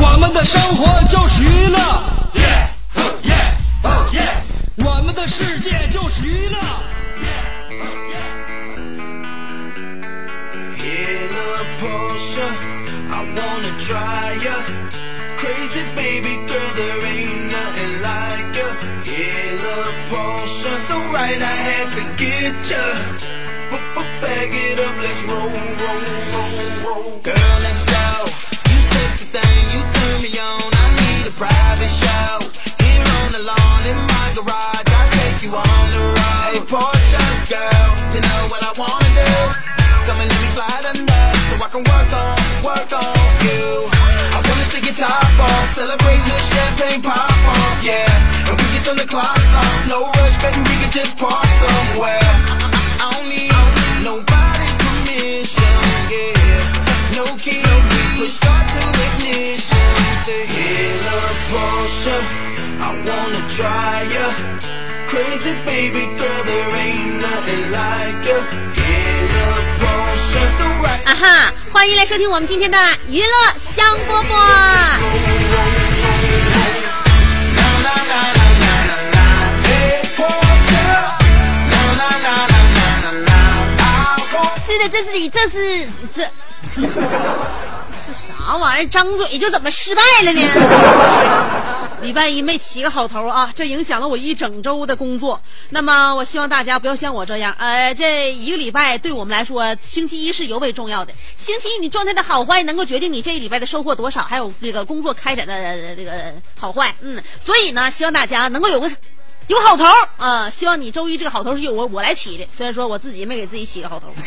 我们的生活就是娱乐，我们的世界就是娱乐。 In a Porsche, I wanna try ya. Crazy baby girl, there ain't nothing like ya. In a Porsche, so right I had to get ya. Bag it up, let's roll, roll, roll, roll. Girl, Can work on, work on you. I wanna take your top off, celebrate the champagne pop off, yeah. And we can turn the clocks off, no rush, baby, we can just park somewhere. I, don't need nobody's permission, yeah. No keys, we start to ignition. Say, love Porsche, I wanna try ya. Crazy baby girl, there ain't nothing like ya. 啊哈！欢迎来收听我们今天的娱乐香饽饽。是的，这是你，这是这。啥玩意儿？张嘴就怎么失败了呢？礼拜一没起个好头啊，这影响了我一整周的工作。那么，我希望大家不要像我这样，呃，这一个礼拜对我们来说，星期一是尤为重要的。星期一你状态的好坏，能够决定你这一礼拜的收获多少，还有这个工作开展的这个好坏。嗯，所以呢，希望大家能够有个有好头啊、希望你周一这个好头是由我我来起的，虽然说我自己没给自己起个好头。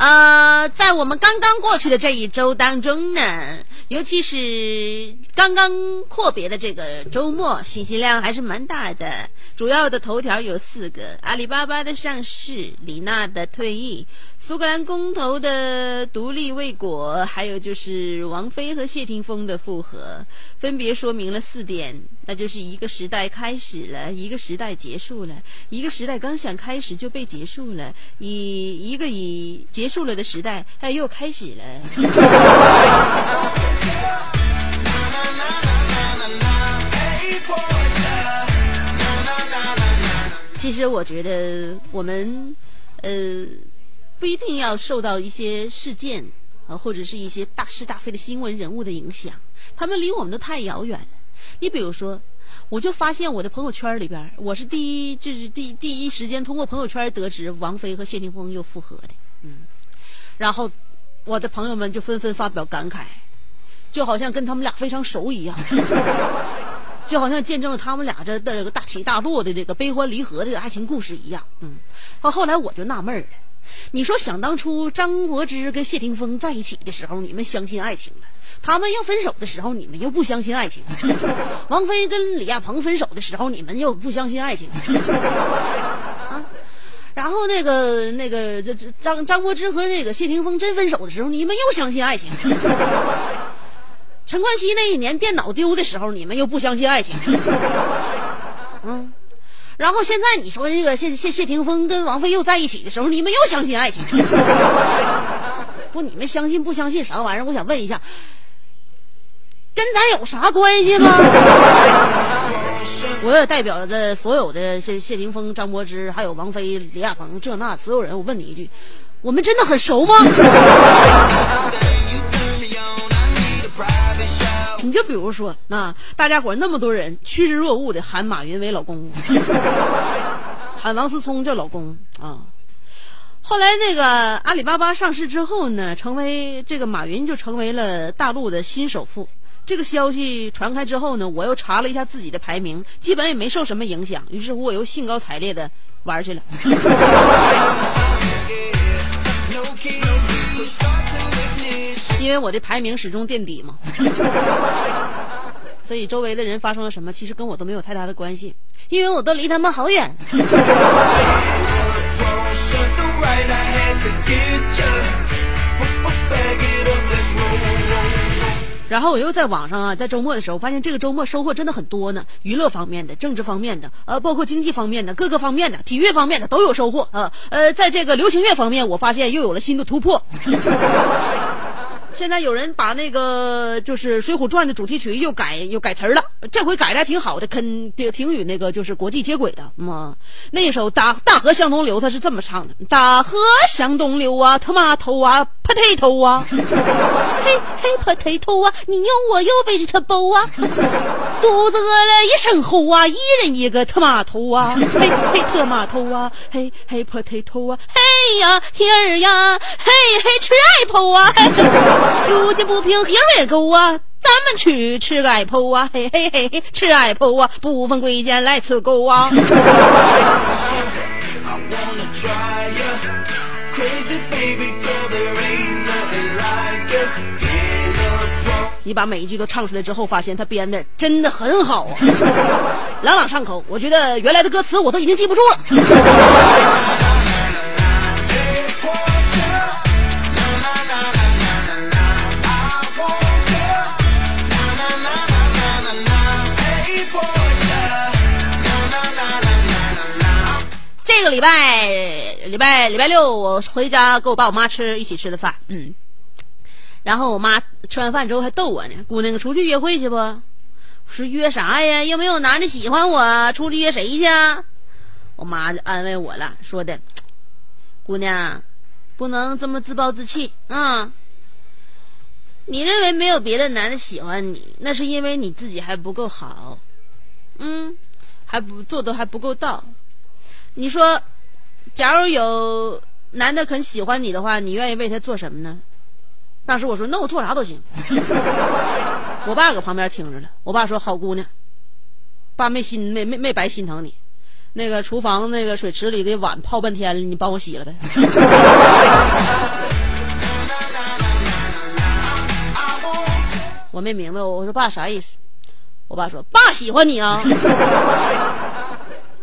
呃，在我们刚刚过去的这一周当中呢，尤其是刚刚阔别的这个周末，信息量还是蛮大的。主要的头条有四个：阿里巴巴的上市、李娜的退役、苏格兰公投的独立未果，还有就是王菲和谢霆锋的复合，分别说明了四点，那就是一个时代开始了，一个时代结束了，一个时代刚想开始就被结束了，以一个以结束了的时代，哎，又开始了。其实我觉得我们呃不一定要受到一些事件啊、或者是一些大是大非的新闻人物的影响，他们离我们都太遥远了。你比如说，我就发现我的朋友圈里边，我是第一，就是第第一时间通过朋友圈得知王菲和谢霆锋又复合的，嗯，然后我的朋友们就纷纷发表感慨，就好像跟他们俩非常熟一样。就好像见证了他们俩这这个大起大落的这个悲欢离合的爱情故事一样。嗯，到后来我就纳闷了，你说想当初张柏芝跟谢霆锋在一起的时候，你们相信爱情了；他们要分手的时候，你们又不相信爱情；王菲跟李亚鹏分手的时候，你们又不相信爱情。啊，然后那个那个这这张张柏芝和那个谢霆锋真分手的时候，你们又相信爱情。陈冠希那一年电脑丢的时候，你们又不相信爱情，嗯，然后现在你说这个谢谢谢霆锋跟王菲又在一起的时候，你们又相信爱情，不，你们相信不相信啥玩意儿？我想问一下，跟咱有啥关系吗？我也代表着所有的谢谢霆锋、张柏芝，还有王菲、李亚鹏这那所有人，我问你一句，我们真的很熟吗？你就比如说啊，大家伙那么多人趋之若鹜的喊马云为老公，喊王思聪叫老公啊。后来那个阿里巴巴上市之后呢，成为这个马云就成为了大陆的新首富。这个消息传开之后呢，我又查了一下自己的排名，基本也没受什么影响。于是乎，我又兴高采烈的玩去了。因为我的排名始终垫底嘛，所以周围的人发生了什么，其实跟我都没有太大的关系，因为我都离他们好远。然后我又在网上啊，在周末的时候，发现这个周末收获真的很多呢。娱乐方面的、政治方面的，呃，包括经济方面的、各个方面的、体育方面的都有收获啊。呃，在这个流行乐方面，我发现又有了新的突破。现在有人把那个就是《水浒传》的主题曲又改又改词儿了，这回改的还挺好的，跟挺与那个就是国际接轨的。嘛。那首《大大河向东流》，他是这么唱的：大河向东流啊，他妈头啊，potato 啊，嘿嘿 potato 啊，你有我有 vegetable 啊，肚子饿了一声吼啊，一人一个他妈头啊，嘿嘿特妈头啊，嘿嘿 potato 啊，嘿呀天儿呀，嘿嘿吃 apple 啊。路见不平，Here we go 啊！咱们去吃个 apple 啊！嘿嘿嘿嘿，吃 apple 啊！不分贵贱来吃狗啊！你把每一句都唱出来之后，发现他编的真的很好啊，朗朗上口。我觉得原来的歌词我都已经记不住了。这个礼拜，礼拜礼拜六我回家跟我爸我妈吃一起吃的饭，嗯，然后我妈吃完饭之后还逗我呢，姑娘出去约会去不？我说约啥呀？又没有男的喜欢我，出去约谁去？我妈就安慰我了，说的，姑娘，不能这么自暴自弃啊！你认为没有别的男的喜欢你，那是因为你自己还不够好，嗯，还不做的还不够到。你说，假如有男的肯喜欢你的话，你愿意为他做什么呢？当时我说，那我做啥都行。我爸搁旁边听着了。我爸说：“好姑娘，爸没心没没没白心疼你。那个厨房那个水池里的碗泡半天了，你帮我洗了呗。”我没明白，我说爸啥意思？我爸说：“爸喜欢你啊。”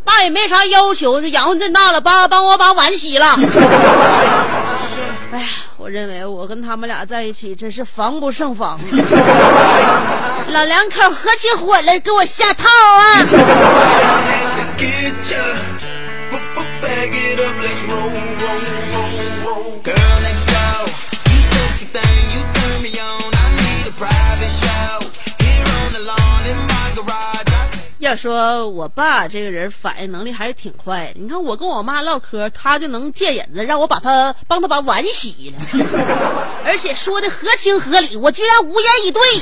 爸也没啥要求，这养活这么大了，爸帮我把碗洗了。哎呀，我认为我跟他们俩在一起真是防不胜防。老两口合起伙来给我下套啊！要说我爸这个人反应能力还是挺快的，你看我跟我妈唠嗑，他就能借引子让我把他帮他把碗洗了，而且说的合情合理，我居然无言以对。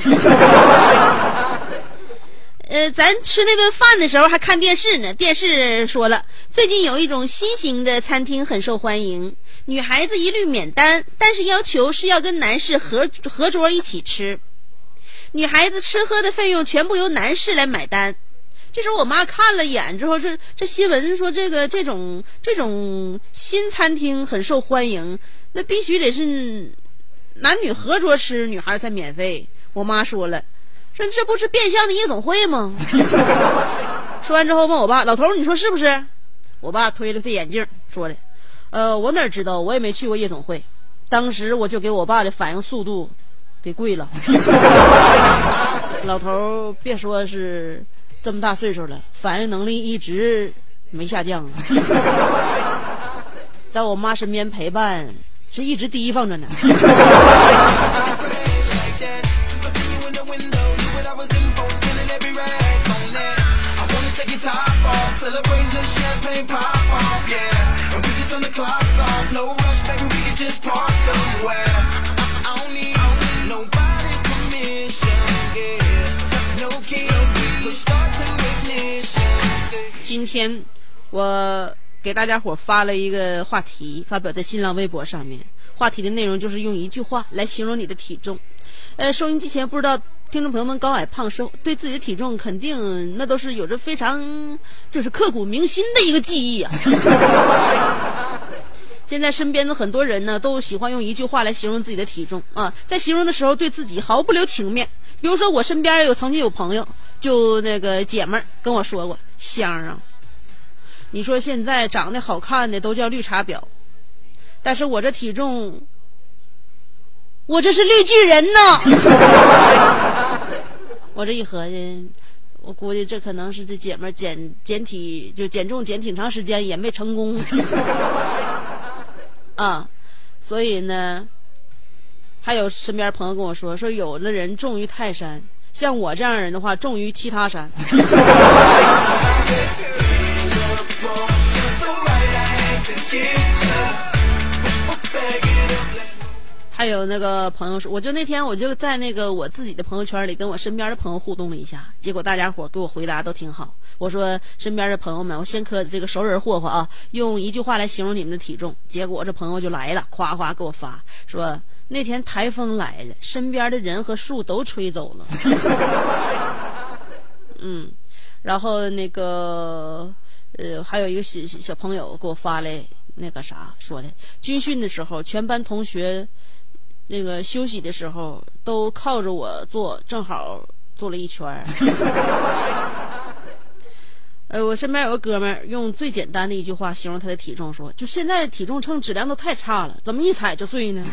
呃，咱吃那顿饭的时候还看电视呢，电视说了最近有一种新型的餐厅很受欢迎，女孩子一律免单，但是要求是要跟男士合合桌一起吃，女孩子吃喝的费用全部由男士来买单。这时候我妈看了眼之后，这这新闻说这个这种这种新餐厅很受欢迎，那必须得是男女合桌吃，女孩才免费。我妈说了，说这不是变相的夜总会吗？说完之后问我爸，老头你说是不是？我爸推了推眼镜说的，呃，我哪知道，我也没去过夜总会。当时我就给我爸的反应速度给跪了。老头别说是。这么大岁数了，反应能力一直没下降，在我妈身边陪伴，是一直提防着呢。今天我给大家伙发了一个话题，发表在新浪微博上面。话题的内容就是用一句话来形容你的体重。呃，收音机前不知道听众朋友们高矮胖瘦，对自己的体重肯定那都是有着非常就是刻骨铭心的一个记忆啊。现在身边的很多人呢，都喜欢用一句话来形容自己的体重啊，在形容的时候对自己毫不留情面。比如说，我身边有曾经有朋友，就那个姐们儿跟我说过：“香啊，你说现在长得好看的都叫绿茶婊，但是我这体重，我这是绿巨人呢！” 我这一合计，我估计这可能是这姐们儿减减体就减重减挺长时间也没成功。啊，所以呢，还有身边朋友跟我说，说有的人重于泰山，像我这样人的话，重于其他山。还有那个朋友说，我就那天我就在那个我自己的朋友圈里跟我身边的朋友互动了一下，结果大家伙给我回答都挺好。我说身边的朋友们，我先磕这个熟人霍霍啊，用一句话来形容你们的体重。结果这朋友就来了，夸夸给我发说那天台风来了，身边的人和树都吹走了。嗯，然后那个呃还有一个小小朋友给我发来那个啥说的，军训的时候全班同学。那个休息的时候都靠着我坐，正好坐了一圈儿。呃，我身边有个哥们儿，用最简单的一句话形容他的体重，说：就现在体重秤质量都太差了，怎么一踩就碎呢？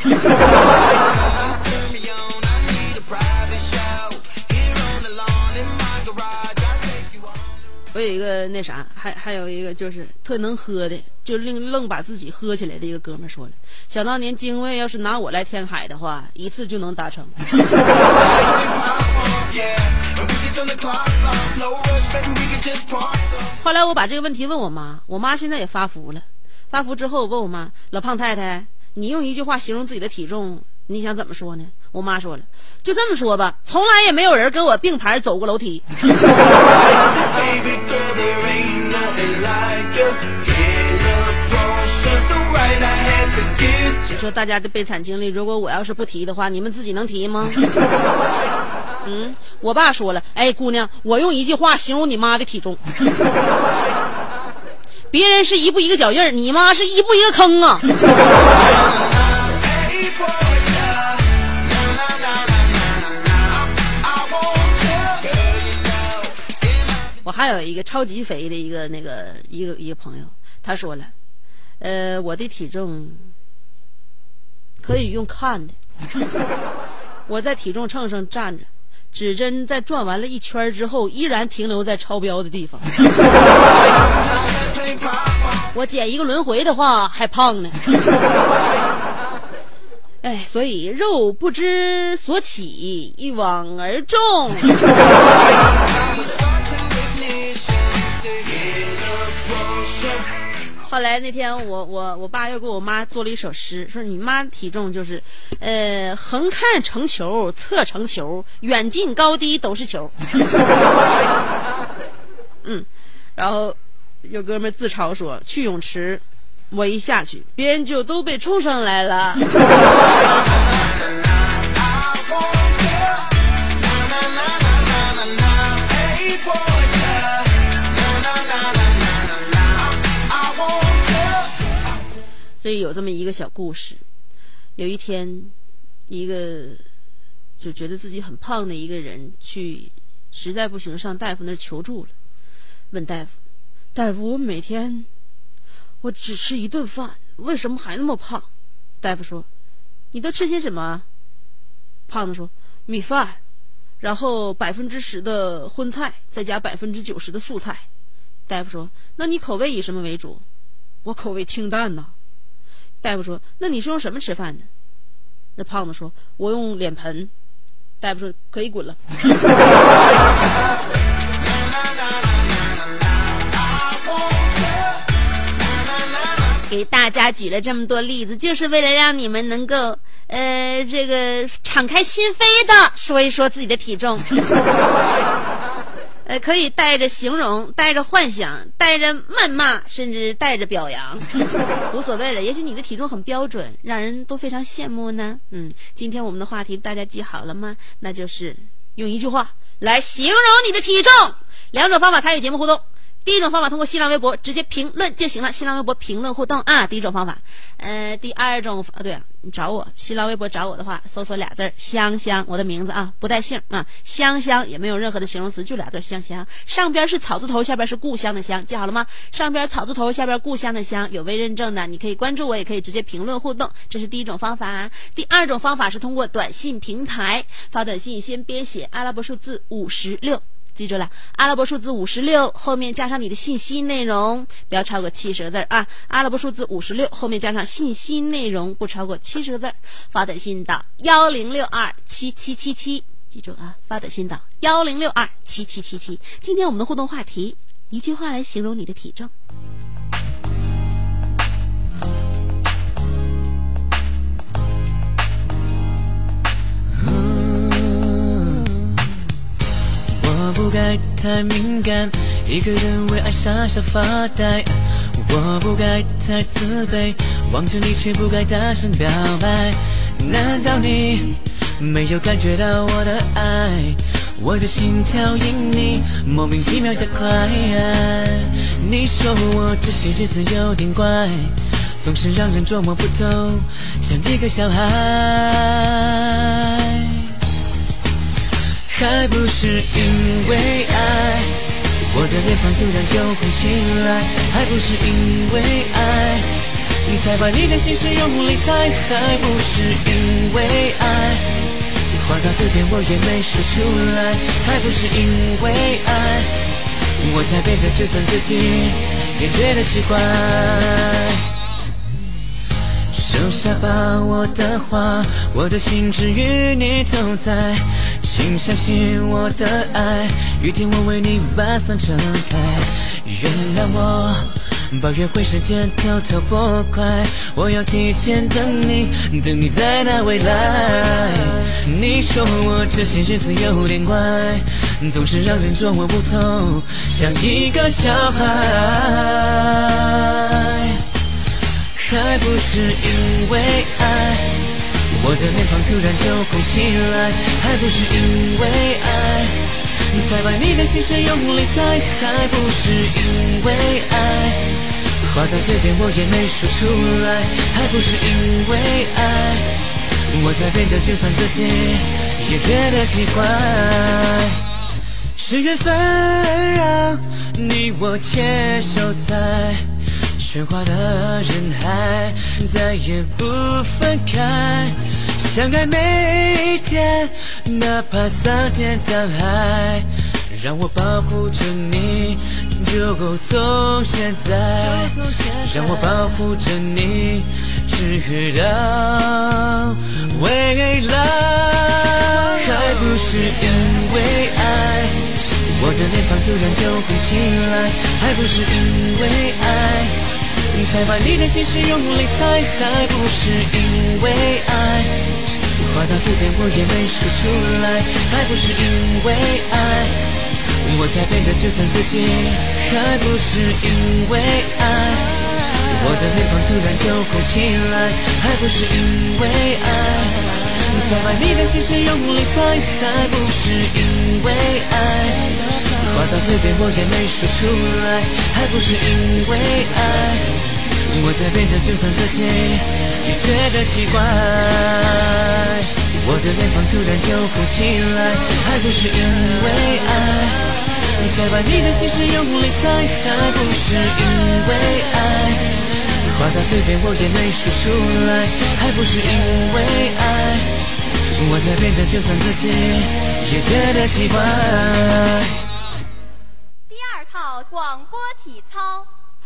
我有一个那啥，还还有一个就是特能喝的，就愣愣把自己喝起来的一个哥们说了：想当年精卫要是拿我来填海的话，一次就能达成。后来我把这个问题问我妈，我妈现在也发福了。发福之后，我问我妈：老胖太太，你用一句话形容自己的体重，你想怎么说呢？我妈说了，就这么说吧，从来也没有人跟我并排走过楼梯。说大家的悲惨经历，如果我要是不提的话，你们自己能提吗？嗯，我爸说了，哎，姑娘，我用一句话形容你妈的体重，别人是一步一个脚印儿，你妈是一步一个坑啊。我还有一个超级肥的一个那个一个一个朋友，他说了，呃，我的体重可以用看的，我在体重秤上站着，指针在转完了一圈之后，依然停留在超标的地方。我减一个轮回的话还胖呢。哎，所以肉不知所起，一往而终。后来那天我我我爸又给我妈做了一首诗，说你妈体重就是，呃，横看成球，侧成球，远近高低都是球。嗯，然后有哥们自嘲说，去泳池，我一下去，别人就都被冲上来了。所以有这么一个小故事，有一天，一个就觉得自己很胖的一个人去，实在不行上大夫那儿求助了，问大夫：“大夫，我每天我只吃一顿饭，为什么还那么胖？”大夫说：“你都吃些什么？”胖子说：“米饭，然后百分之十的荤菜，再加百分之九十的素菜。”大夫说：“那你口味以什么为主？”我口味清淡呐。大夫说：“那你是用什么吃饭呢？”那胖子说：“我用脸盆。”大夫说：“可以滚了。”给大家举了这么多例子，就是为了让你们能够呃，这个敞开心扉的说一说自己的体重。可以带着形容，带着幻想，带着谩骂，甚至带着表扬，无所谓了。也许你的体重很标准，让人都非常羡慕呢。嗯，今天我们的话题大家记好了吗？那就是用一句话来形容你的体重。两种方法参与节目互动。第一种方法通过新浪微博直接评论就行了，新浪微博评论互动啊。第一种方法，呃，第二种啊，对了，你找我新浪微博找我的话，搜索俩字儿香香，我的名字啊，不带姓啊，香香也没有任何的形容词，就俩字儿香香，上边是草字头，下边是故乡的乡，记好了吗？上边草字头，下边故乡的乡，有微认证的，你可以关注我，也可以直接评论互动，这是第一种方法。第二种方法是通过短信平台发短信，先编写阿拉伯数字五十六。记住了，阿拉伯数字五十六后面加上你的信息内容，不要超过七十个字儿啊！阿拉伯数字五十六后面加上信息内容，不超过七十个字儿。发短信到幺零六二七七七七，记住啊！发短信到幺零六二七七七七。今天我们的互动话题，一句话来形容你的体重。不该太敏感，一个人为爱傻傻发呆。我不该太自卑，望着你却不该大声表白。难道你没有感觉到我的爱？我的心跳因你莫名其妙加快。你说我这些日子有点怪，总是让人捉摸不透，像一个小孩。还不是因为爱，我的脸庞突然就红起来。还不是因为爱，你才把你的心事用力猜。还不是因为爱，话到嘴边我也没说出来。还不是因为爱，我才变得就算自己也觉得奇怪。收下吧我的话，我的心只与你同在。请相信我的爱，雨天我为你把伞撑开。原谅我把约会时间偷偷拨快，我要提前等你，等你在那未来。你说我这些日子有点怪，总是让人捉摸不透，像一个小孩。还不是因为爱。我的脸庞突然就红起来，还不是因为爱，才把你的心事用力猜，还不是因为爱，话到嘴边我也没说出来，还不是因为爱，我才变得就算自己也觉得奇怪，是缘分让你我牵手在。喧哗的人海，再也不分开。相爱每一天，哪怕桑田沧海，让我保护着你，就够从现在。让我保护着你，直到未来。还不是因为爱，我的脸庞突然就红起来，还不是因为爱。才把你的心事用力猜，还不是因为爱，话到嘴边我也没说出来，还不是因为爱，我才变得就算自己，还不是因为爱，我的脸庞突然就红起来，还不是因为爱，才把你的心事用力猜，还不是因为爱。话到嘴边我也没说出来，还不是因为爱，我在变得就算自己也觉得奇怪。我的脸庞突然就红起来，还不是因为爱，才把你的心事用力猜，还不是因为爱。话到嘴边我也没说出来，还不是因为爱，我在变得就算自己也觉得奇怪。广播体操，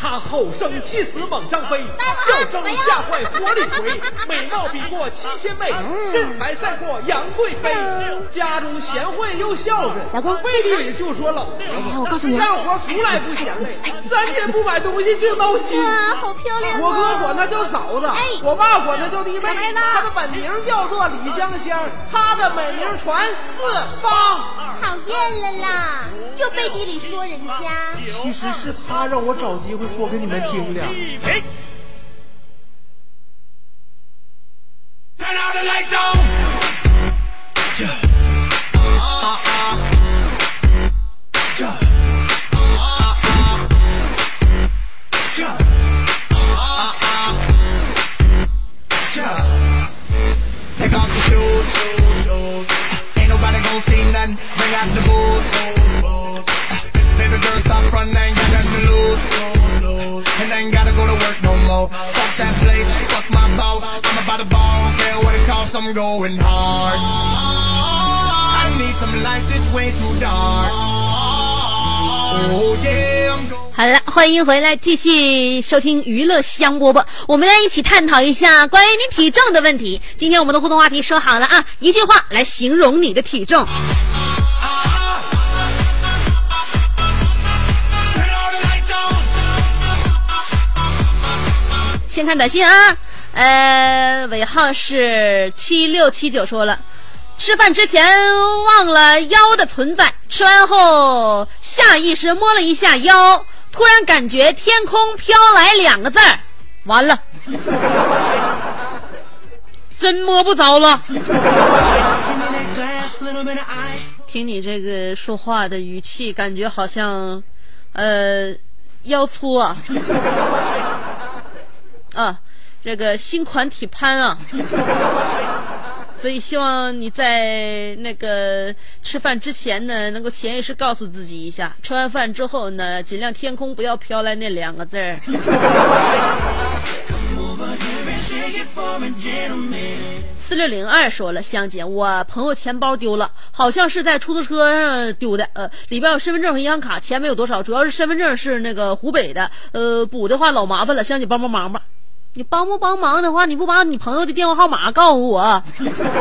她后生气死猛张飞，笑声吓坏活李逵，美貌比过七仙妹，身材赛过杨贵妃，家中贤惠又孝顺。老公背地里就说老婆哎我告诉你啊干活从来不嫌累，三天不买东西就闹心。哇，好漂亮我哥啊！管她叫嫂子，哎我爸管她叫弟妹。她的本名叫做李香香，她的美名传四方。讨厌了啦，又背地里说人家。其实是她让我找机会说给你们听的。 Turn all the lights on. Take off your shoes, shoes, shoes. Ain't nobody gon' see nothing. Bring out the booze, booze, booze. Baby girl, stop frontin', ain't got nothing to lose, lose, lose. 好了，欢迎回来，继续收听娱乐香饽饽。我们来一起探讨一下关于你体重的问题。今天我们的互动话题说好了啊，一句话来形容你的体重。先看短信啊，呃，尾号是七六七九说了，吃饭之前忘了腰的存在，吃完后下意识摸了一下腰，突然感觉天空飘来两个字儿，完了，真摸不着了。听你这个说话的语气，感觉好像，呃，腰粗啊。啊，这个新款体潘啊，所以希望你在那个吃饭之前呢，能够潜意识告诉自己一下，吃完饭之后呢，尽量天空不要飘来那两个字儿。四六零二说了，香姐，我朋友钱包丢了，好像是在出租车上丢的，呃，里边有身份证和银行卡，钱没有多少，主要是身份证是那个湖北的，呃，补的话老麻烦了，香姐帮帮忙吧。你帮不帮忙的话，你不把你朋友的电话号码告诉我，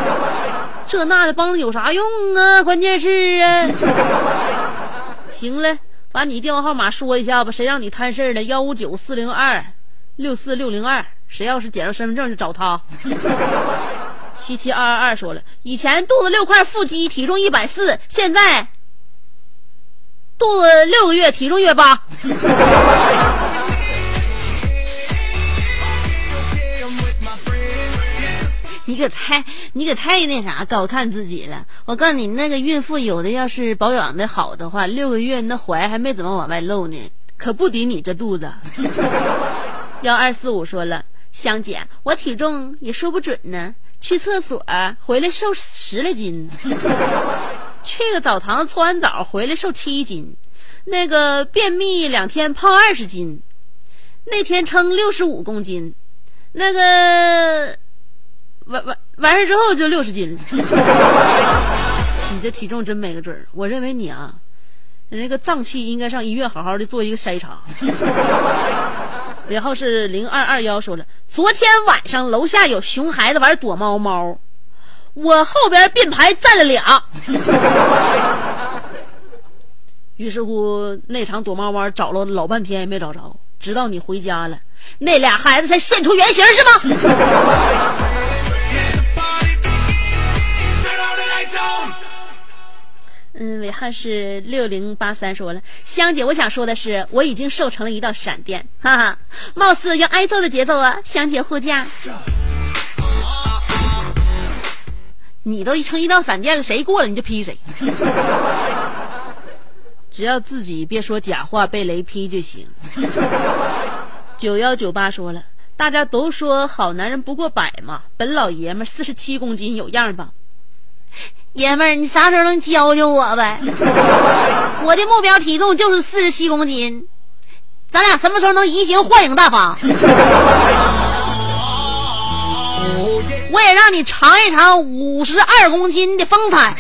这那的帮有啥用啊？关键是啊，行了，把你电话号码说一下吧，谁让你摊事儿了？幺五九四零二六四六零二，谁要是捡着身份证就找他。七七二二二说了，以前肚子六块腹肌，体重一百四，现在肚子六个月，体重一百八。你可太你可太那啥高看自己了！我告诉你，那个孕妇有的要是保养的好的话，六个月那怀还没怎么往外露呢，可不抵你这肚子。幺二四五说了，香姐，我体重也说不准呢。去厕所回来瘦十来斤，去个澡堂搓完澡回来瘦七斤，那个便秘两天胖二十斤，那天称六十五公斤，那个完完完事之后就六十斤了。你这体重真没个准儿。我认为你啊，你那个脏器应该上医院好好的做一个筛查。尾号是零二二幺说了，昨天晚上楼下有熊孩子玩躲猫猫，我后边并排站了俩。于是乎，那场躲猫猫找了老半天也没找着，直到你回家了，那俩孩子才现出原形，是吗？嗯，尾号是六零八三说了，香姐，我想说的是，我已经瘦成了一道闪电，哈哈，貌似要挨揍的节奏啊！香姐护驾，你都成一道闪电了，谁过了你就劈谁，只要自己别说假话被雷劈就行。九幺九八说了，大家都说好男人不过百嘛，本老爷们四十七公斤有样吧？爷们儿，你啥时候能教教我呗？我的目标体重就是四十七公斤，咱俩什么时候能移形换影大法？我也让你尝一尝五十二公斤的风采。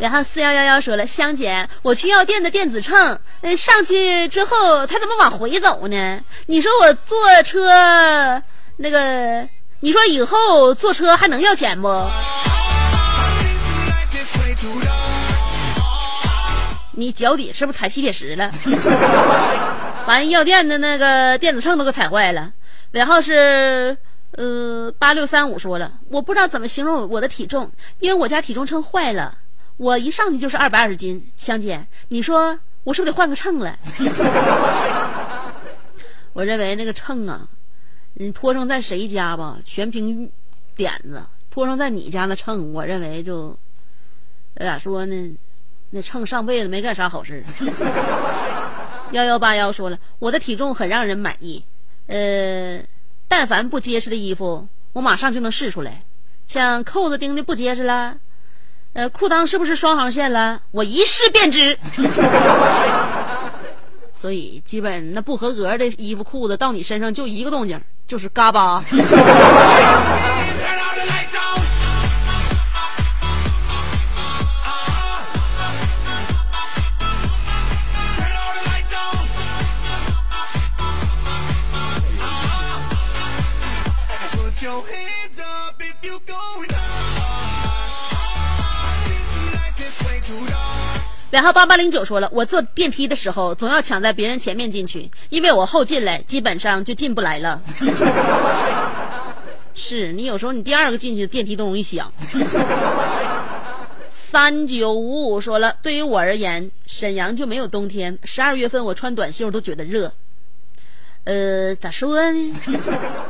然后四幺幺幺说了，香姐，我去药店的电子秤，上去之后它怎么往回走呢？你说我坐车那个，你说以后坐车还能要钱不？你脚底是不是踩吸铁石了？完药店的那个电子秤都给踩坏了。尾号是呃八六三五说了，我不知道怎么形容我的体重，因为我家体重秤坏了，我一上去就是二百二十斤。香姐，你说我是不是得换个秤了？我认为那个秤啊，你托生在谁家吧，全凭点子；托生在你家那秤，我认为就咋说呢？那秤上辈子没干啥好事。幺幺八幺说了，我的体重很让人满意。呃，但凡不结实的衣服，我马上就能试出来。像扣子钉的不结实了，呃，裤裆是不是双行线了？我一试便知。所以，基本那不合格的衣服、裤子到你身上就一个动静，就是嘎巴。然后八八零九说了，我坐电梯的时候总要抢在别人前面进去，因为我后进来基本上就进不来了。是你有时候你第二个进去电梯都容易响。三九五五说了，对于我而言，沈阳就没有冬天，十二月份我穿短袖都觉得热。呃，咋说呢？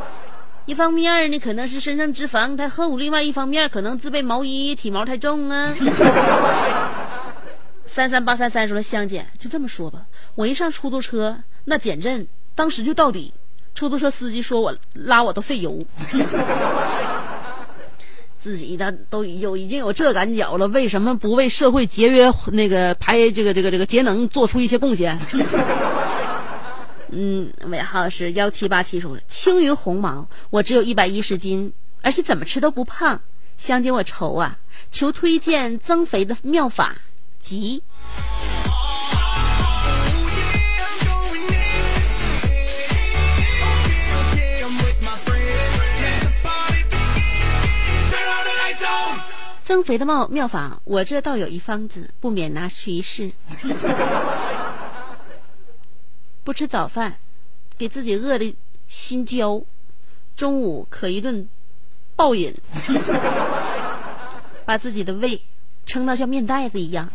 一方面呢，可能是身上脂肪太厚；另外一方面，可能自备毛衣体毛太重啊。三三八三三说：“香姐，就这么说吧，我一上出租车，那减震当时就到底。出租车司机说我拉我都费油，自己的都有已经有这感脚了，为什么不为社会节约那个排这个这个这个节能做出一些贡献？” 嗯，尾号是幺七八七说：“青云鸿毛，我只有一百一十斤，而且怎么吃都不胖。香姐，我愁啊，求推荐增肥的妙法。”急。增肥的妙妙法，我这倒有一方子，不免拿去一试。不吃早饭，给自己饿的心焦，中午可一顿暴饮，把自己的胃。撑到像面袋子一样，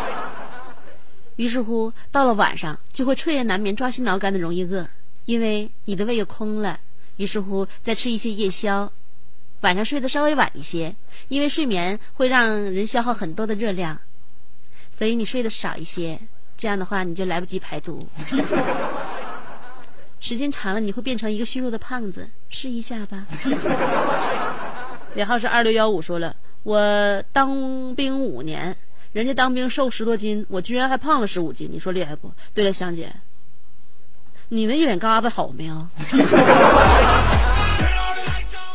于是乎到了晚上就会彻夜难眠、抓心挠肝的容易饿，因为你的胃又空了。于是乎再吃一些夜宵，晚上睡得稍微晚一些，因为睡眠会让人消耗很多的热量，所以你睡得少一些，这样的话你就来不及排毒。时间长了你会变成一个虚弱的胖子，试一下吧。尾号是二六幺五说了。我当兵五年，人家当兵瘦十多斤，我居然还胖了十五斤，你说厉害不？对了，香姐，你那一脸疙瘩好没有？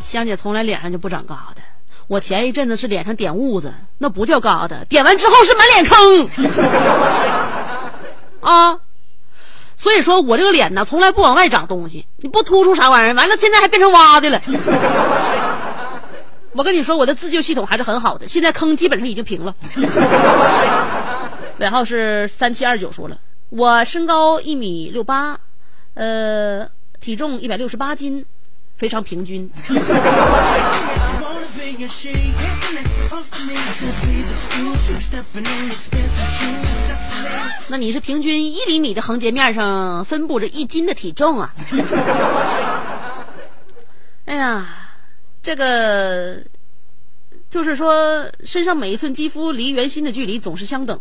香姐从来脸上就不长疙瘩，我前一阵子是脸上点痦子，那不叫疙瘩，点完之后是满脸坑。啊，所以说我这个脸呢，从来不往外长东西，你不突出啥玩意儿，完了现在还变成洼的了。我跟你说，我的自救系统还是很好的，现在坑基本上已经平了。尾号是三七二九，说了，我身高一米六八，呃，体重一百六十八斤，非常平均。那你是平均一厘米的横截面上分布着一斤的体重啊？哎呀。这个就是说，身上每一寸肌肤离圆心的距离总是相等。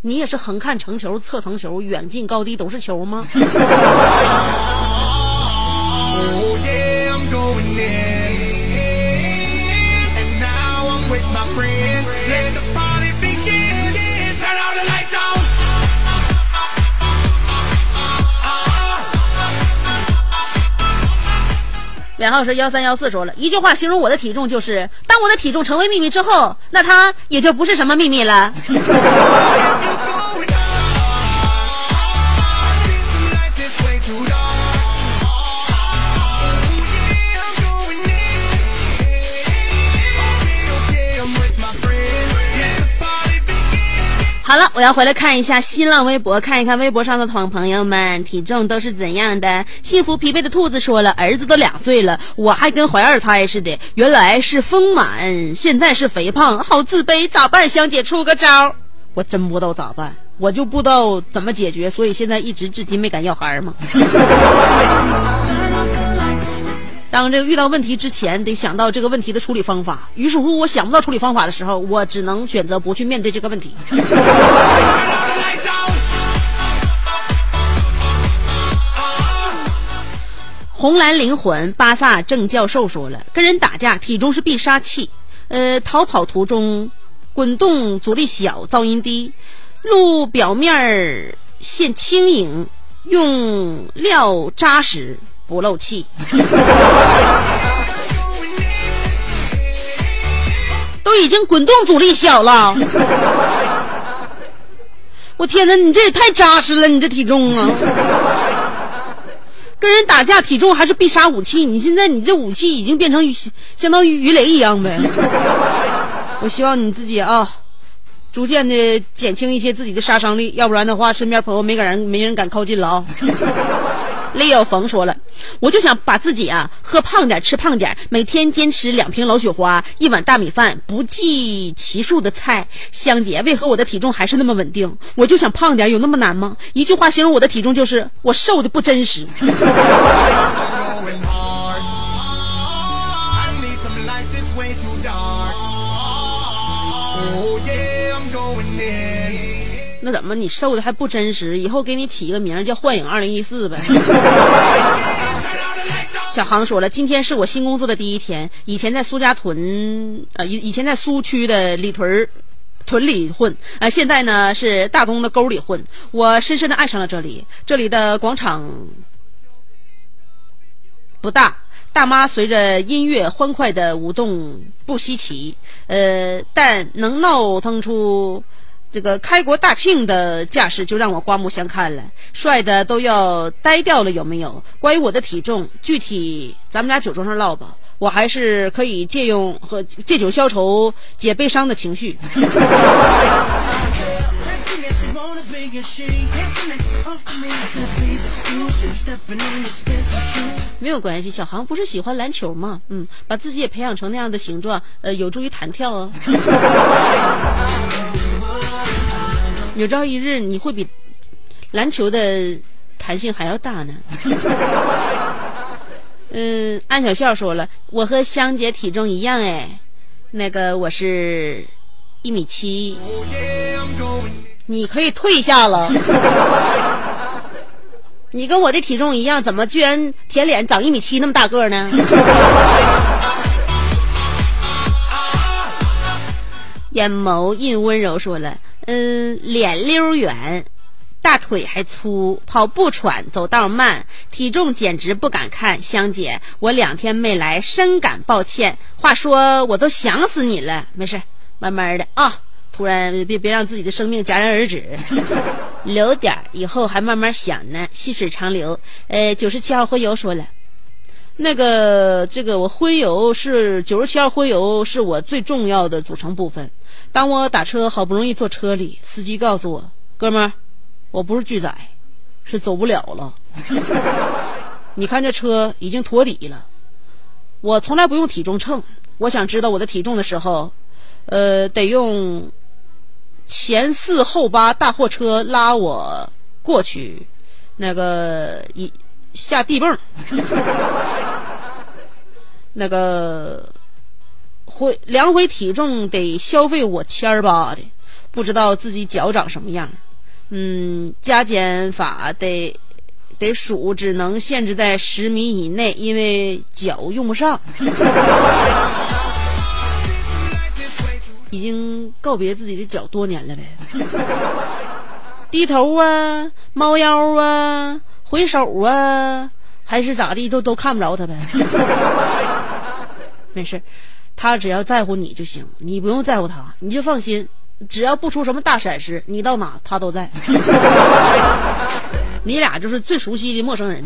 你也是横看成球，侧成球，远近高低都是球吗？然后是幺三幺四说了一句话形容我的体重就是：当我的体重成为秘密之后，那它也就不是什么秘密了。好了，我要回来看一下新浪微博，看一看微博上的朋朋友们体重都是怎样的。幸福疲惫的兔子说了，儿子都两岁了，我还跟怀二胎似的，原来是丰满，现在是肥胖，好自卑，咋办？香姐出个招儿，我真不知道咋办，我就不知道怎么解决，所以现在一直至今没敢要孩儿嘛。当这个遇到问题之前，得想到这个问题的处理方法。于是乎，我想不到处理方法的时候，我只能选择不去面对这个问题。红蓝灵魂巴萨郑教授说了，跟人打架体重是必杀器。呃，逃跑途中滚动阻力小，噪音低，路表面儿现轻盈，用料扎实。不漏气，都已经滚动阻力小了。我天哪，你这也太扎实了，你这体重啊！跟人打架，体重还是必杀武器。你现在你这武器已经变成相当于鱼雷一样呗。我希望你自己啊，逐渐的减轻一些自己的杀伤力，要不然的话，身边朋友没敢人没人敢靠近了啊。Leo 冯说了，我就想把自己啊喝胖点，吃胖点，每天坚持两瓶老雪花，一碗大米饭，不计其数的菜。香姐，为何我的体重还是那么稳定？我就想胖点，有那么难吗？一句话形容我的体重就是我瘦的不真实。那怎么你瘦的还不真实？以后给你起一个名叫“幻影二零一四”呗。小航说了，今天是我新工作的第一天。以前在苏家屯，呃，以以前在苏区的里屯屯里混，呃，现在呢是大东的沟里混。我深深的爱上了这里，这里的广场不大，大妈随着音乐欢快的舞动不稀奇，呃，但能闹腾出。这个开国大庆的架势就让我刮目相看了，帅的都要呆掉了，有没有？关于我的体重，具体咱们俩酒桌上唠吧，我还是可以借用和借酒消愁、解悲伤的情绪。没有关系，小航不是喜欢篮球吗？嗯，把自己也培养成那样的形状，呃，有助于弹跳哦。有朝一日你会比篮球的弹性还要大呢。嗯，安小笑说了，我和香姐体重一样哎，那个我是一米七，你可以退下了。你跟我的体重一样，怎么居然舔脸长一米七那么大个呢？眼眸印温柔说了。嗯，脸溜圆，大腿还粗，跑步喘，走道慢，体重简直不敢看。香姐，我两天没来，深感抱歉。话说，我都想死你了。没事，慢慢的啊。突然，别别让自己的生命戛然而止，留点以后还慢慢想呢。细水长流。呃，九十七号荤油说了，那个这个我荤油是九十七号荤油是我最重要的组成部分。当我打车，好不容易坐车里，司机告诉我：“哥们儿，我不是拒载，是走不了了。你看这车已经托底了。我从来不用体重秤，我想知道我的体重的时候，呃，得用前四后八大货车拉我过去，那个一下地泵，那个。”回量回体重得消费我千儿八的，不知道自己脚长什么样。嗯，加减法得得数，只能限制在十米以内，因为脚用不上。已经告别自己的脚多年了呗。低头啊，猫腰啊，回手啊。还是咋地，都都看不着他呗。没事，他只要在乎你就行，你不用在乎他，你就放心，只要不出什么大闪失，你到哪他都在。你俩就是最熟悉的陌生人。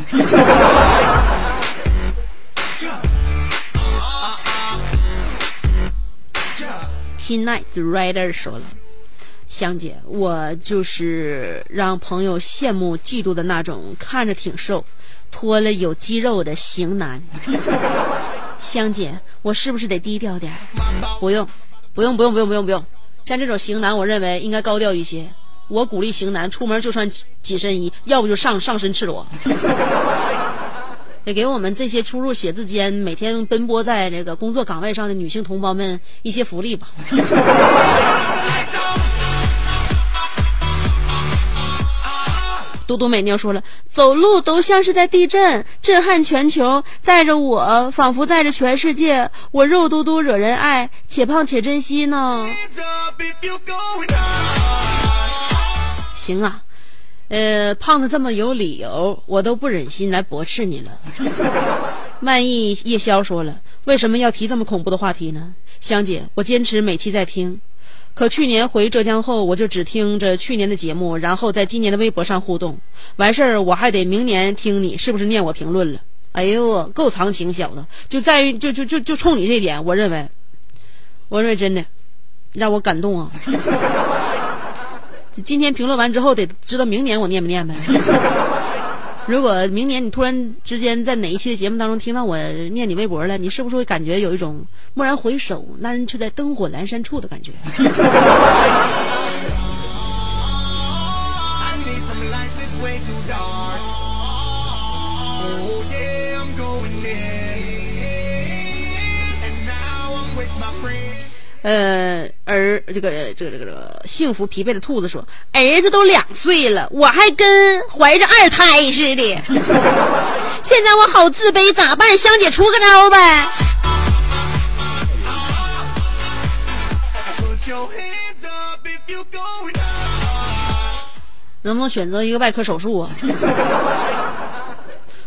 Tonight Rider 说了。香姐，我就是让朋友羡慕嫉妒的那种，看着挺瘦，脱了有肌肉的型男。香姐，我是不是得低调点？不用，不用，不用，不用，不用，不用。像这种型男，我认为应该高调一些。我鼓励型男出门就穿紧身衣，要不就上上身赤裸。也给我们这些出入写字间、每天奔波在这个工作岗位上的女性同胞们一些福利吧。嘟嘟美妞说了，走路都像是在地震，震撼全球，载着我，仿佛载着全世界。我肉嘟嘟惹人爱，且胖且珍惜呢。行啊，呃，胖的这么有理由，我都不忍心来驳斥你了。漫意夜宵说了，为什么要提这么恐怖的话题呢？香姐，我坚持每期在听。可去年回浙江后，我就只听着去年的节目，然后在今年的微博上互动。完事儿我还得明年听你是不是念我评论了？哎呦，够长情，小子！就在于就就就就冲你这点，我认为，我认为真的让我感动啊！今天评论完之后，得知道明年我念不念呗。如果明年你突然之间在哪一期的节目当中听到我念你微博了，你是不是会感觉有一种蓦然回首，那人却在灯火阑珊处的感觉？呃，儿这个这个这个这个幸福疲惫的兔子说：“儿子都两岁了，我还跟怀着二胎似的。现在我好自卑，咋办？香姐出个招呗。”能不能选择一个外科手术啊？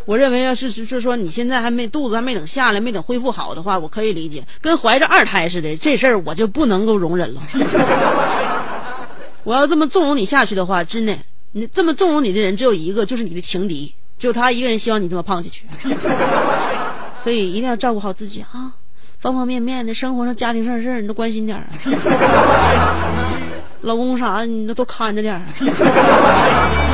我认为，要是是说你现在还没肚子还没等下来，没等恢复好的话，我可以理解。跟怀着二胎似的，这事儿我就不能够容忍了。我要这么纵容你下去的话，真的，你这么纵容你的人只有一个，就是你的情敌，只有他一个人希望你这么胖下去。所以一定要照顾好自己啊，方方面面的生活上、家庭上事儿你都关心点儿啊，老公啥的你都多看着点儿。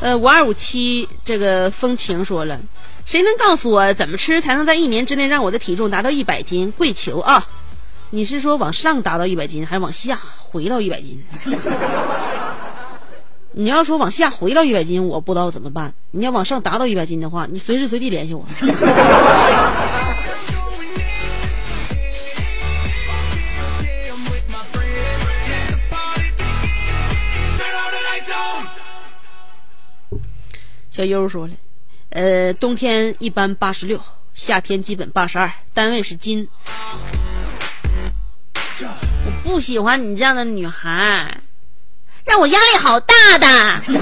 呃，五二五七这个风情说了，谁能告诉我怎么吃才能在一年之内让我的体重达到一百斤？跪求啊！你是说往上达到一百斤，还是往下回到一百斤？你要说往下回到一百斤，我不知道怎么办。你要往上达到一百斤的话，你随时随地联系我。小优说了，呃，冬天一般八十六，夏天基本八十二，单位是斤。我不喜欢你这样的女孩，让我压力好大的。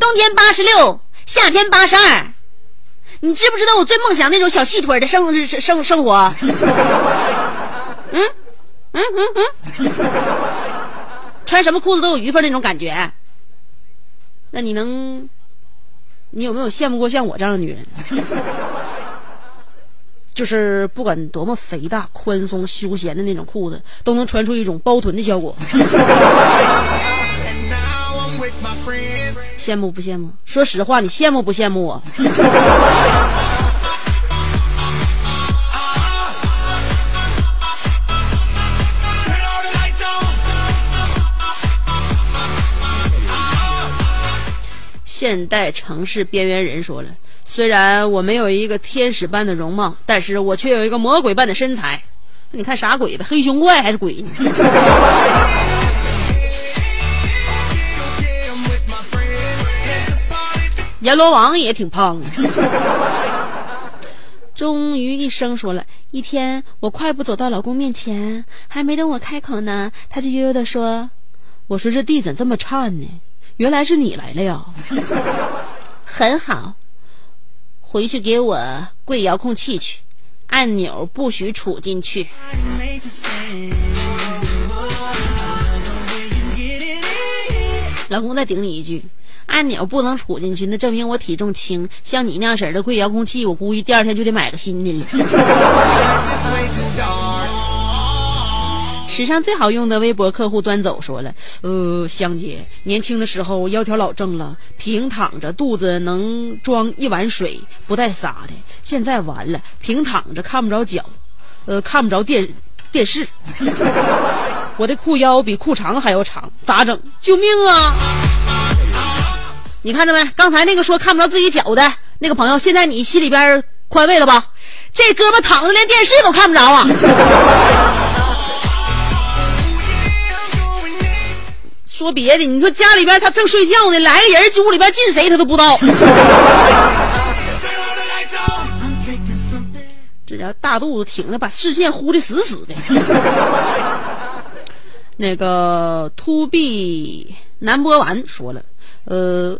冬天八十六，夏天八十二，你知不知道我最梦想那种小细腿的生生生活？嗯嗯嗯嗯，穿什么裤子都有余缝那种感觉。那你能，你有没有羡慕过像我这样的女人？就是不管多么肥大、宽松、休闲的那种裤子，都能穿出一种包臀的效果。羡慕不羡慕？说实话，你羡慕不羡慕我？现代城市边缘人说了：“虽然我没有一个天使般的容貌，但是我却有一个魔鬼般的身材。你看啥鬼呗？黑熊怪还是鬼？” 阎罗王也挺胖。终于一声说了一天，我快步走到老公面前，还没等我开口呢，他就悠悠的说：“我说这地怎这么颤呢？原来是你来了呀！很好，回去给我跪遥控器去，按钮不许杵进去。”老公再顶你一句，按钮不能杵进去，那证明我体重轻。像你那样式儿的跪遥控器，我估计第二天就得买个新的了。史上最好用的微博客户端走说了，呃，香姐年轻的时候腰条老正了，平躺着肚子能装一碗水，不带撒的。现在完了，平躺着看不着脚，呃，看不着电电视。我的裤腰比裤长还要长，咋整？救命啊！你看着没？刚才那个说看不着自己脚的那个朋友，现在你心里边宽慰了吧？这哥们躺着连电视都看不着啊！说别的，你说家里边他正睡觉呢，来个人进屋里边进谁他都不知道。这家大肚子挺的，把视线糊的死死的。那个 To B 南波丸说了，呃，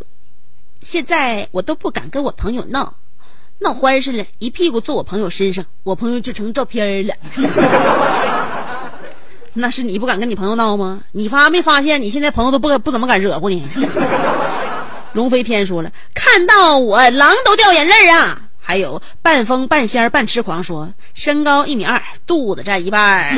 现在我都不敢跟我朋友闹，闹欢实了，一屁股坐我朋友身上，我朋友就成照片了。那是你不敢跟你朋友闹吗？你发没发现你现在朋友都不不怎么敢惹乎你？龙飞天说了，看到我狼都掉眼泪啊！还有半疯半仙半痴狂说，身高一米二，肚子占一半。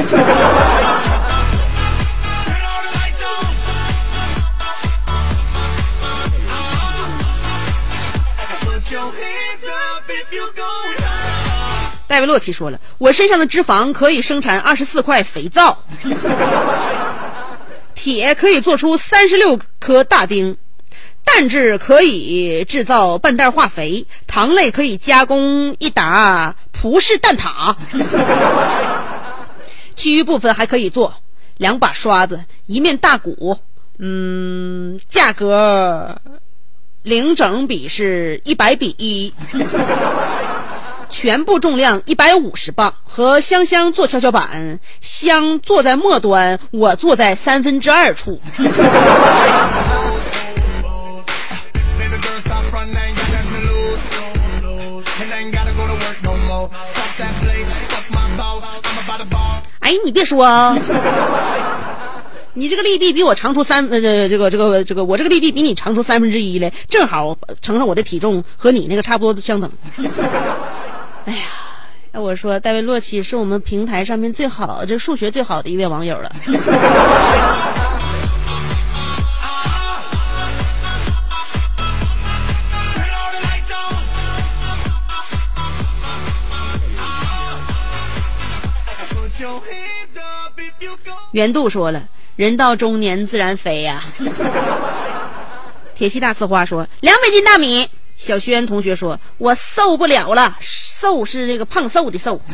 戴维洛奇说了：“我身上的脂肪可以生产二十四块肥皂，铁可以做出三十六颗大钉，蛋质可以制造半袋化肥，糖类可以加工一打葡式蛋挞，其余部分还可以做两把刷子，一面大鼓。嗯，价格零整比是一百比一。”全部重量一百五十磅，和香香坐跷跷板，香坐在末端，我坐在三分之二处。哎，你别说啊，你这个立地比我长出三呃这个这个这个我这个立地比你长出三分之一来，正好乘上我的体重和你那个差不多相等。哎呀，要我说，戴维洛奇是我们平台上面最好，这数学最好的一位网友了。袁度说了：“人到中年自然肥呀。”铁西大呲花说：“两百斤大米。”小轩同学说：“我受不了了，瘦是那个胖瘦的瘦。”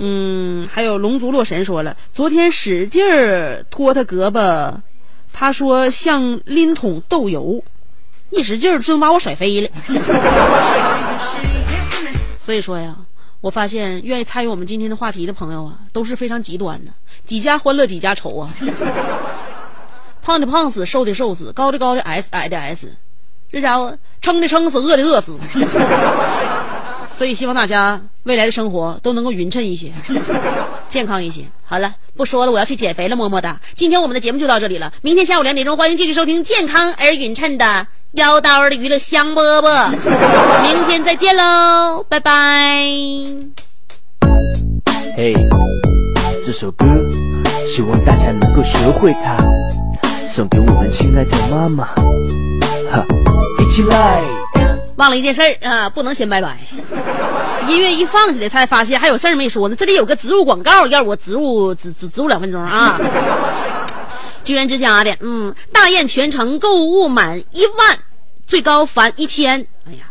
嗯，还有龙族洛神说了，昨天使劲儿拖他胳膊，他说像拎桶豆油，一使劲儿就能把我甩飞了。所以说呀，我发现愿意参与我们今天的话题的朋友啊，都是非常极端的，几家欢乐几家愁啊，胖的胖死，瘦的瘦死，高的高的 S，矮的 S。这家伙撑的撑死，饿的饿死，所以希望大家未来的生活都能够匀称一些，健康一些。好了，不说了，我要去减肥了，么么哒。今天我们的节目就到这里了，明天下午两点钟，欢迎继续收听健康而匀称的腰刀的娱乐香饽饽。明天再见喽，拜拜。嘿，这首歌希望大家能够学会它，送给我们亲爱的妈妈。哈。起来！忘了一件事儿啊，不能先拜拜。音乐一放起来，才发现还有事儿没说呢。这里有个植入广告，要我植入，植植植入两分钟啊。居然之家的，嗯，大雁全程购物满一万，最高返一千。哎呀，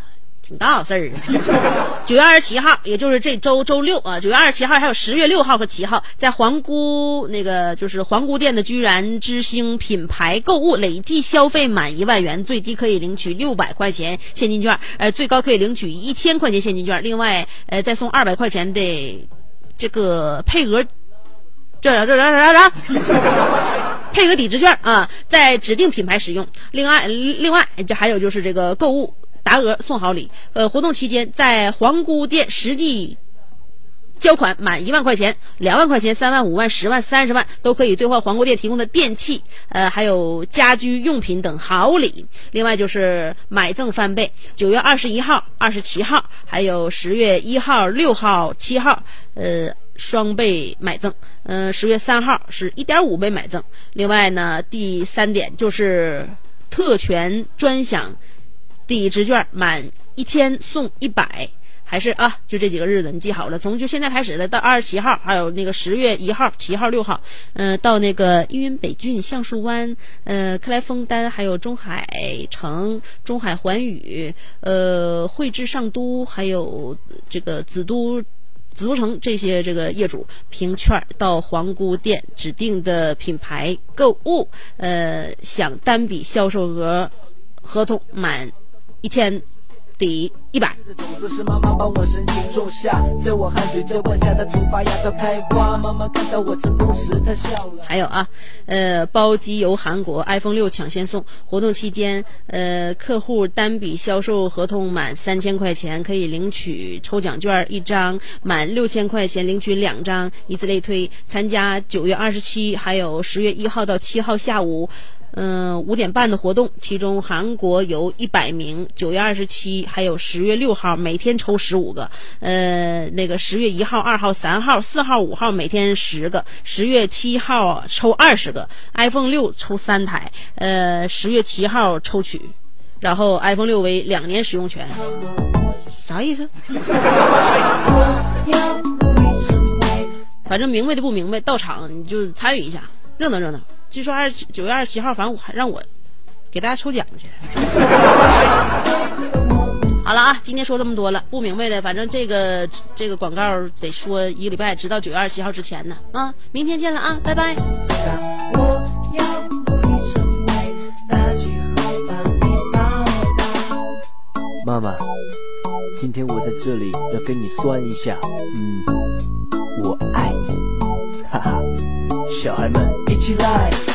挺大事儿啊！九月二十七号，也就是这周周六啊，九月二十七号还有十月六号和七号，在皇姑那个就是皇姑店的居然之星品牌购物，累计消费满一万元，最低可以领取六百块钱现金券，呃，最高可以领取一千块钱现金券，另外呃再送二百块钱的这个配额，这这这这这。配额抵制券啊，在指定品牌使用。另外，另外这还有就是这个购物达额送好礼。呃，活动期间在皇姑店实际交款满一万块钱、两万块钱、三万、五万、十万、三十万都可以兑换皇姑店提供的电器、呃，还有家居用品等好礼。另外就是买赠翻倍。九月二十一号、二十七号，还有十月一号、六号、七号，呃。双倍买赠，嗯，十月三号是一点五倍买赠。另外呢，第三点就是特权专享抵制券，满一千送一百，还是啊，就这几个日子你记好了。从就现在开始了，到二十七号，还有那个十月一号、七号、六号，嗯，到那个依云北郡、橡树湾、呃克莱枫丹，还有中海城、中海环宇、呃汇智上都，还有这个紫都。紫都城这些这个业主凭券到皇姑店指定的品牌购物，呃，享单笔销售额合同满一千。抵一百。还有啊，呃，包机游韩国，iPhone 六抢先送。活动期间，呃，客户单笔销售合同满三千块钱可以领取抽奖券一张，满六千块钱领取两张，以此类推。参加九月二十七，还有十月一号到七号下午。嗯，五点半的活动，其中韩国游一百名，九月二十七，还有十月六号，每天抽十五个。呃，那个十月一号、二号、三号、四号、五号，每天十个。十月七号抽二十个，iPhone 六抽三台。呃，十月七号抽取，然后 iPhone 六为两年使用权。啥意思？反正明白的不明白，到场你就参与一下，热闹热闹。据说二九月二十七号，反正我还让我给大家抽奖去。好了啊，今天说这么多了，不明白的，反正这个这个广告得说一个礼拜，直到九月二十七号之前呢。啊，明天见了啊，拜拜。妈妈，今天我在这里要跟你酸一下，嗯，我爱你，哈哈。小孩们一起